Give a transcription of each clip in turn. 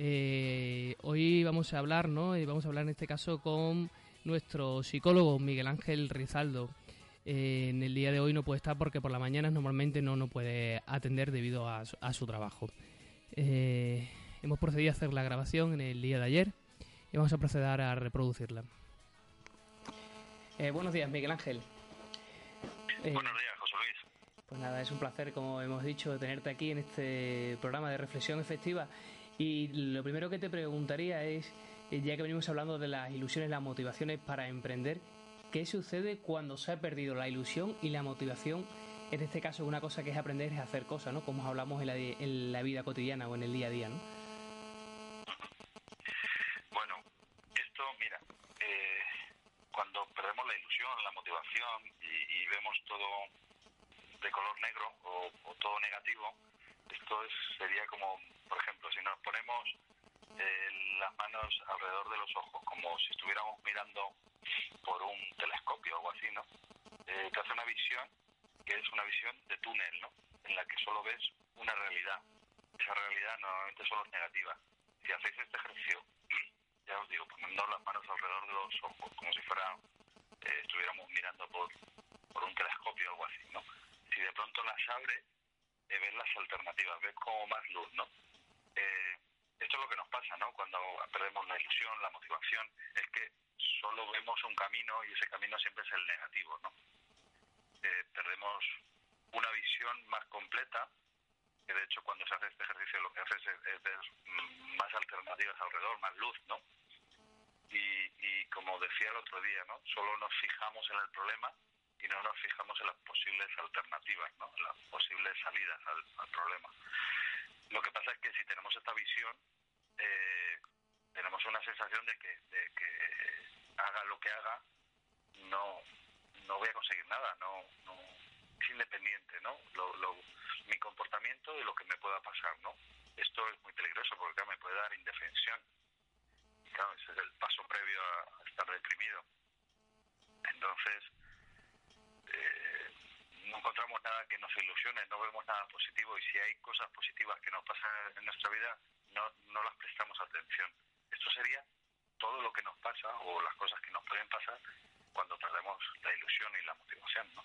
Eh, hoy vamos a hablar, ¿no? Eh, vamos a hablar en este caso con nuestro psicólogo Miguel Ángel Rizaldo. Eh, en el día de hoy no puede estar porque por la mañana normalmente no nos puede atender debido a, su trabajo. Eh, hemos procedido a hacer la grabación en el día de ayer y vamos a proceder a reproducirla. buenos días, Miguel Ángel. buenos días, José Luis. Pues nada, es un placer, como hemos dicho, tenerte aquí en este programa de reflexión efectiva y lo primero que te preguntaría es, eh, ya que venimos hablando de las ilusiones, las motivaciones para emprender, ¿qué sucede cuando se ha perdido la ilusión y la motivación? En este caso, una cosa que es aprender es hacer cosas, ¿no? Como hablamos en la, vida cotidiana o en el día a día, ¿no? Bueno, esto, mira, eh, cuando perdemos la ilusión, la motivación y, vemos todo de color negro o todo negativo, esto es, sería como, si nos ponemos eh, las manos alrededor de los ojos, como si estuviéramos mirando por un telescopio o algo así, ¿no? Eh, te hace una visión que es una visión de túnel, ¿no? En la que solo ves una realidad. Esa realidad normalmente solo es negativa. Si hacéis este ejercicio, ya os digo, poniendo las manos alrededor de los ojos, como si fuera eh, estuviéramos mirando por, por un telescopio o algo así, ¿no? Si de pronto las abre de ver las alternativas, ver como más luz, ¿no? Eh, esto es lo que nos pasa, ¿no? Cuando perdemos la ilusión, la motivación, es que solo vemos un camino y ese camino siempre es el negativo, ¿no? Eh, perdemos una visión más completa, que de hecho cuando se hace este ejercicio lo que hace es, ver más alternativas alrededor, más luz, ¿no? Y, como decía el otro día, ¿no? Solo nos fijamos en el problema y no nos fijamos en las posibles alternativas, ¿no? las posibles salidas al, problema. Lo que pasa es que si tenemos esta visión, eh, tenemos una sensación de que, de que haga lo que haga, no, no voy a conseguir nada, no, no es independiente, ¿no? Lo, mi comportamiento de lo que me pueda pasar, ¿no? Esto es muy peligroso porque me puede dar indefensión. claro, ese es el paso previo a estar deprimido. Entonces, eh, no encontramos nada que nos ilusione, no vemos nada positivo y si hay cosas positivas que nos pasan en nuestra vida, no, no las prestamos atención. Esto sería todo lo que nos pasa o las cosas que nos pueden pasar cuando perdemos la ilusión y la motivación. ¿no?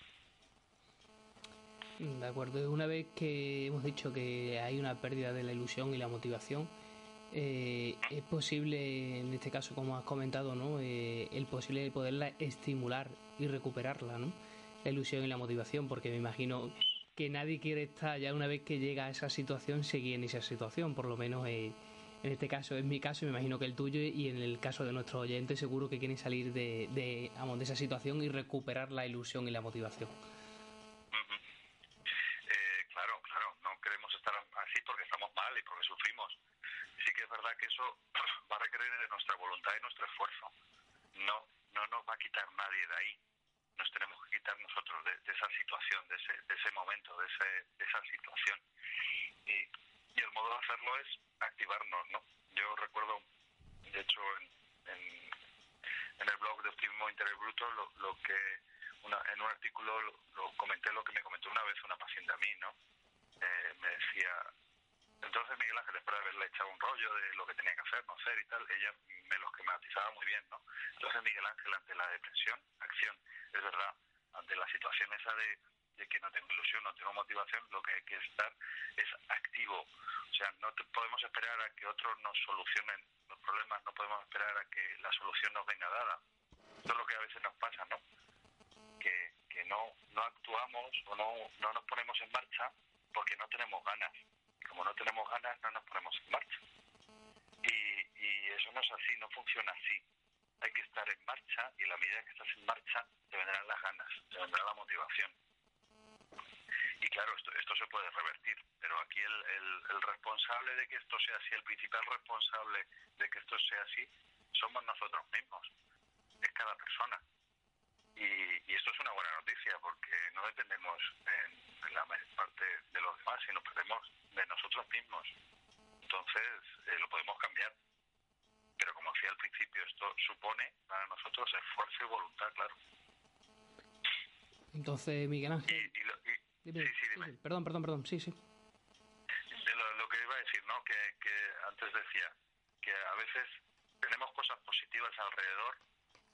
De acuerdo, una vez que hemos dicho que hay una pérdida de la ilusión y la motivación, eh, es posible, en este caso, como has comentado, ¿no? Eh, el posible poderla estimular y recuperarla, ¿no? La ilusión y la motivación, porque me imagino que nadie quiere estar ya una vez que llega a esa situación, seguir en esa situación, por lo menos eh, en este caso es mi caso y me imagino que el tuyo y en el caso de nuestros oyentes seguro que quieren salir de, de, de esa situación y recuperar la ilusión y la motivación. Eh, claro, claro, no queremos estar así porque estamos mal y porque sufrimos. Sí que es verdad que eso va a requerir de nuestra voluntad y nuestro esfuerzo. No, no nos va a quitar nadie de ahí nos tenemos que quitar nosotros de, esa situación, de ese, de ese momento, de, ese, de esa situación. Y, el modo de hacerlo es activarnos, ¿no? Yo recuerdo, de hecho, en, en, el blog de Optimismo Interior Bruto, lo, lo que una, en un artículo lo, comenté lo que me comentó una vez una paciente a mí, ¿no? Eh, me decía, entonces Miguel Ángel, después de haberle echado un rollo de lo que tenía que hacer, no hacer y tal, ella me lo esquematizaba muy bien, ¿no? Entonces Miguel Ángel, ante la depresión, acción, es verdad, ante la situación esa de, que no tengo ilusión, no tengo motivación, lo que hay que estar es activo. O sea, no podemos esperar a que otros nos solucionen los problemas, no podemos esperar a que la solución nos venga dada. Esto es lo que a veces nos pasa, ¿no? Que, que no, no actuamos o no, no nos ponemos en marcha porque no tenemos ganas. Como no tenemos ganas, no nos ponemos en marcha. Y, y eso no es así, no funciona así hay que estar en marcha y en la medida que estás en marcha te vendrán las ganas, te vendrá la motivación. Y claro, esto, esto se puede revertir, pero aquí el, el, responsable de que esto sea así, el principal responsable de que esto sea así, somos nosotros mismos, es cada persona. Y, y esto es una buena noticia porque no dependemos en, la mayor parte de los demás, sino dependemos de nosotros mismos. Entonces eh, lo podemos cambiar. Pero como decía al principio, esto supone para nosotros esfuerzo y voluntad, claro. Entonces, Miguel Ángel. sí, sí, dime. Perdón, perdón, perdón. Sí, sí. Lo, lo, que iba a decir, ¿no? Que, que antes decía que a veces tenemos cosas positivas alrededor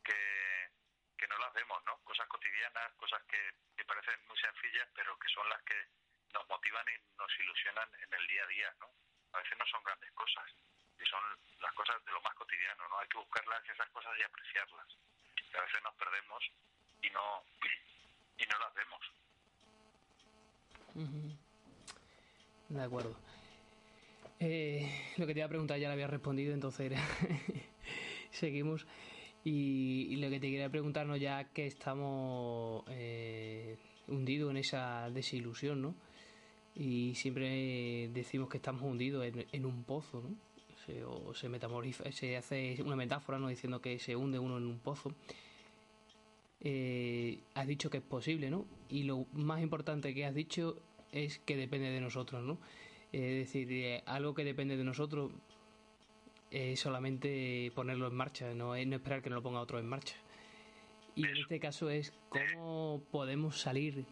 que, que no las vemos, ¿no? Cosas cotidianas, cosas que, que parecen muy sencillas, pero que son las que nos motivan y nos ilusionan en el día a día, ¿no? A veces no son grandes cosas, y son las cosas de lo más cotidiano, ¿no? Hay que buscarlas esas cosas y apreciarlas. a veces nos perdemos y no y no las vemos. De acuerdo. Eh, lo que te iba a preguntar ya lo había respondido, entonces seguimos. Y, lo que te quería preguntarnos ya que estamos eh, hundidos en esa desilusión, ¿no? Y siempre decimos que estamos hundidos en, un pozo, ¿no? Se, o se se hace una metáfora, ¿no? Diciendo que se hunde uno en un pozo. Eh, has dicho que es posible, ¿no? Y lo más importante que has dicho es que depende de nosotros, ¿no? Es decir, eh, algo que depende de nosotros es solamente ponerlo en marcha, no es no esperar que nos lo ponga otro en marcha. Y en este caso es cómo podemos salir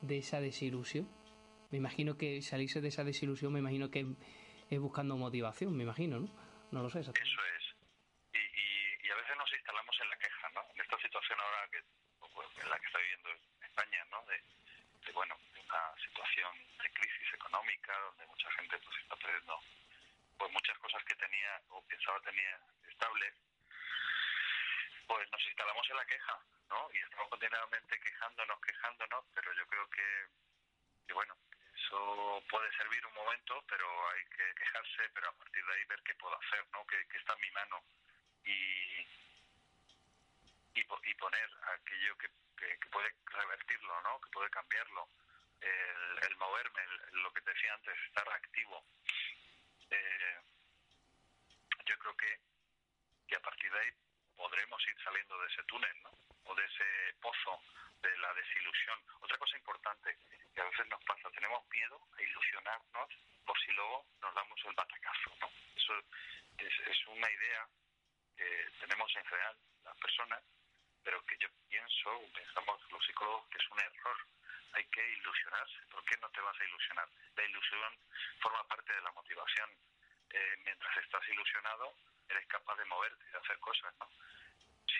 de esa desilusión. Me imagino que salirse de esa desilusión, me imagino que es buscando motivación, me imagino, ¿no? No lo sé exactamente. Eso es. Y, y a veces nos instalamos en la queja, ¿no? En esta situación ahora que en la que está viviendo España, ¿no? De, bueno, de una situación de crisis económica donde mucha gente pues está perdiendo pues muchas cosas que tenía o pensaba tenía estables, pues nos instalamos en la queja, ¿no? Y estamos continuamente quejándonos, quejándonos, pero yo creo que, que bueno, eso puede servir un momento, pero hay que quejarse, pero a partir de ahí ver qué puedo hacer, ¿no? Que, está en mi mano y, y, poner aquello que, que, puede revertirlo, ¿no? Que puede cambiarlo. El, el moverme, lo que te decía antes, estar activo. Eh, yo creo que, que a partir de ahí podremos ir saliendo de ese túnel, ¿no? De ese pozo de la desilusión. Otra cosa importante que a veces nos pasa, tenemos miedo a ilusionarnos por si luego nos damos el batacazo, ¿no? Eso es, es una idea que tenemos en general las personas pero que yo pienso, pensamos los psicólogos, que es un error. Hay que ilusionarse. ¿Por qué no te vas a ilusionar? La ilusión forma parte de la motivación. Eh, mientras estás ilusionado, eres capaz de moverte, de hacer cosas, ¿no?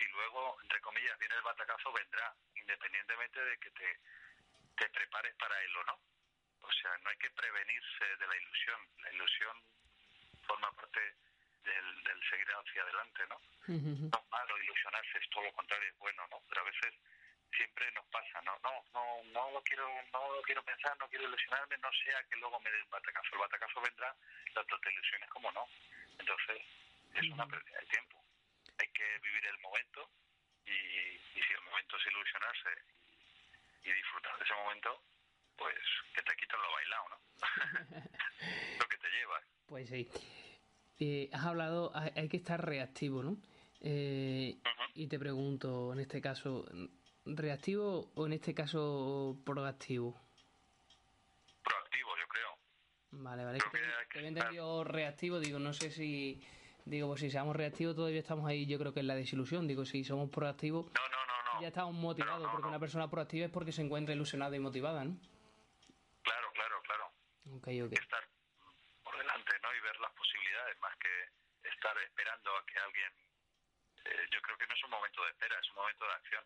Si luego, entre comillas, viene el batacazo, vendrá, independientemente de que te, te prepares para él o no. O sea, no hay que prevenirse de la ilusión. La ilusión forma parte del, del seguir hacia adelante, ¿no? No es malo ilusionarse, es todo lo contrario, es bueno, ¿no? Pero a veces siempre nos pasa, ¿no? No, no, no lo quiero, no lo quiero pensar, no quiero ilusionarme, no sea que luego me dé el batacazo. El batacazo vendrá, la otra te ilusiones como no. Entonces, es una pérdida de tiempo. Que vivir el momento y, y si el momento es ilusionarse y, disfrutar de ese momento, pues que te quito lo bailado, ¿no? lo que te lleva. Pues sí. Eh, has hablado, hay que estar reactivo, ¿no? Eh, y te pregunto, en este caso, ¿reactivo o en este caso proactivo? Proactivo, yo creo. Vale, vale. Creo que, entendido reactivo, digo, no sé si. Digo, pues si seamos reactivos todavía estamos ahí, yo creo que en la desilusión. Digo, si somos proactivos, no, no, no, no. ya estamos motivados, porque una persona proactiva es porque se encuentra ilusionada y motivada, ¿no? Claro, claro, claro. Okay, okay. Estar por delante, ¿no? Y ver las posibilidades, más que estar esperando a que alguien eh, yo creo que no es un momento de espera, es un momento de acción.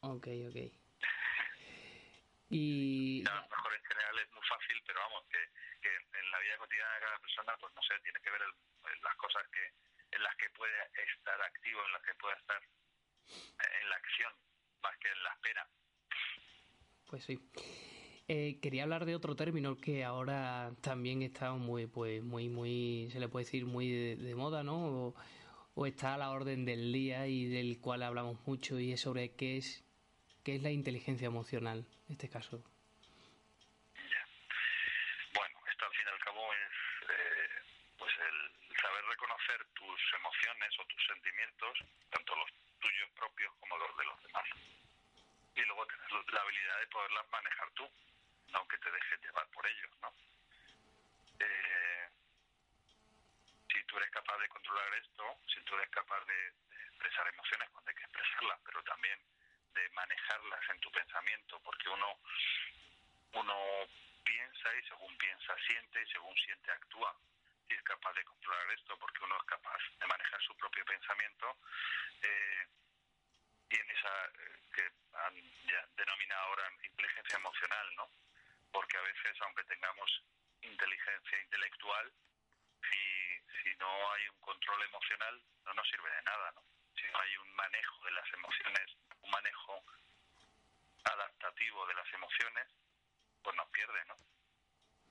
Ok, ok. y... a lo mejor en general es muy fácil, pero vamos, que, en la vida cotidiana de cada persona, pues no sé, tiene que ver las cosas que en las que puede estar activo, en las que puede estar en la acción, más que en la espera. Pues sí. Eh, quería hablar de otro término que ahora también está muy, pues, muy, muy, se le puede decir muy de, moda, ¿no? o está a la orden del día y del cual hablamos mucho y es sobre qué es qué es la inteligencia emocional en este caso. reconocer tus emociones o tanto los tuyos propios como los de los demás. Y luego tener la habilidad de poderlas manejar tú, no que te dejes llevar por ellos, ¿no? Eh, si tú eres capaz de controlar esto, si tú eres capaz de, expresar emociones cuando hay que expresarlas, pero también de manejarlas en tu pensamiento, porque uno, uno piensa y según piensa siente y según siente actúa. Si es capaz de controlar esto, porque uno es capaz de manejar su propio pensamiento, eh, tiene esa eh, que han ya denominado ahora inteligencia emocional, ¿no? Porque a veces, aunque tengamos inteligencia intelectual, si, si no hay un control emocional, no nos sirve de nada, ¿no? Si no hay un manejo de las emociones, un manejo adaptativo de las emociones, pues nos pierde, ¿no?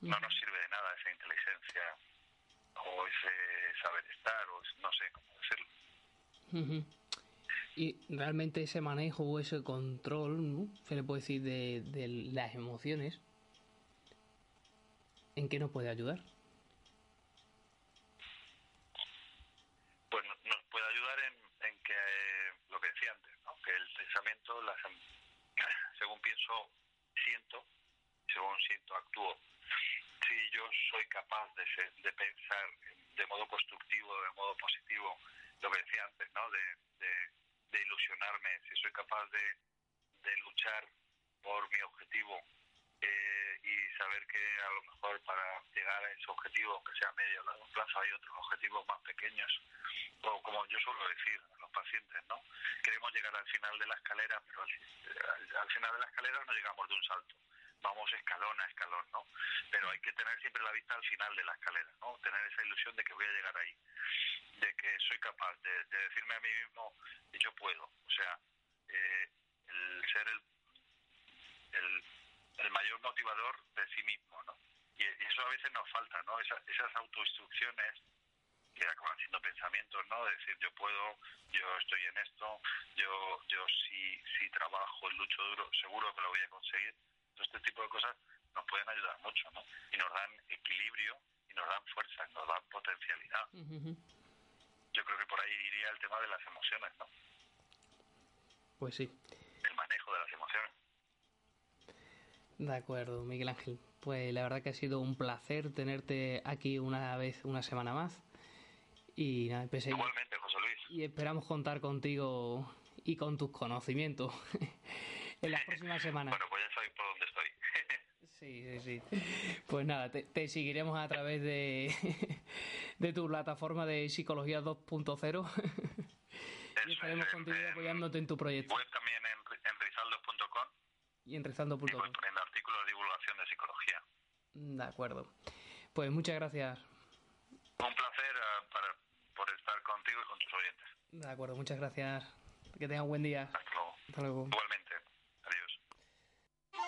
No nos sirve de nada esa inteligencia o ese saber estar, o no sé cómo decirlo. Y realmente ese manejo o ese control, ¿no? se le puede decir, de, de las emociones, ¿en qué nos puede ayudar? Pues nos puede ayudar en, en que, eh, lo que decía antes, ¿no? que el pensamiento, las, em, según pienso, siento, según siento, actúo. Si yo soy capaz de, de pensar de modo constructivo, de modo positivo, lo que decía antes, ¿no? de, de, de ilusionarme, si soy capaz de, de luchar por mi objetivo eh, y saber que a lo mejor para llegar a ese objetivo, aunque sea medio o largo plazo, hay otros objetivos más pequeños, o como yo suelo decir a los pacientes, ¿no? Queremos llegar al final de la escalera, pero al, final de la escalera no llegamos de un salto, vamos escalón a escalón, ¿no? Pero hay que tener siempre la vista al final de la escalera, ¿no? Tener esa ilusión de que voy a llegar ahí, de que soy capaz de, decirme a mí mismo, yo puedo, o sea, eh, el ser el, el mayor motivador de sí mismo, ¿no? Y, eso a veces nos falta, ¿no? esas autoinstrucciones que acaban siendo pensamientos, ¿no? De decir, yo puedo, yo estoy en esto, yo yo sí, sí trabajo, lucho duro, seguro que lo voy a conseguir. Todo este tipo de cosas nos pueden ayudar mucho, ¿no? Y nos dan equilibrio y nos dan fuerza, nos dan potencialidad. Yo creo que por ahí iría el tema de las emociones, ¿no? Pues sí. El manejo de las emociones. De acuerdo, Miguel Ángel. Pues la verdad que ha sido un placer tenerte aquí una vez, una semana más. Y nada, Igualmente, José Luis. Y esperamos contar contigo y con tus conocimientos en las próximas semanas. bueno, pues ya sabéis por dónde estoy. Sí, sí, sí. Pues nada, te, seguiremos a través de, de tu plataforma de Psicología 2.0 y estaremos contigo apoyándote en tu proyecto. Web también en, en rizaldo.com y en rezando.com. poniendo artículos de divulgación de psicología. De acuerdo. Pues muchas gracias. Un placer uh, para, por estar contigo y con tus oyentes. De acuerdo, muchas gracias. Que tengas un buen día. Hasta luego. Hasta luego. Igualmente.